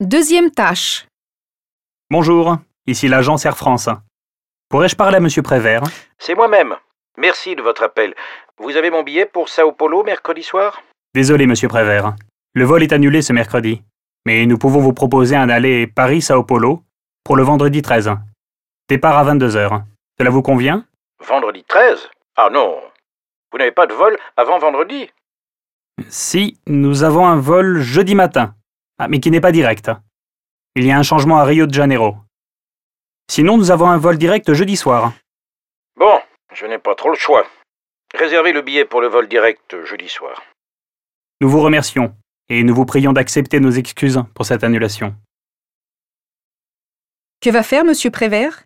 Deuxième tâche. Bonjour, ici l'agence Air France. Pourrais-je parler à Monsieur Prévert? C'est moi-même. Merci de votre appel. Vous avez mon billet pour Sao Paulo mercredi soir? Désolé, Monsieur Prévert. Le vol est annulé ce mercredi. Mais nous pouvons vous proposer un aller Paris-Sao Paulo pour le vendredi 13. Départ à 22h. Cela vous convient? Vendredi 13 Ah non. Vous n'avez pas de vol avant vendredi? Si, nous avons un vol jeudi matin. Ah, mais qui n'est pas direct. Il y a un changement à Rio de Janeiro. Sinon, nous avons un vol direct jeudi soir. Bon, je n'ai pas trop le choix. Réservez le billet pour le vol direct jeudi soir. Nous vous remercions et nous vous prions d'accepter nos excuses pour cette annulation. Que va faire Monsieur Prévert?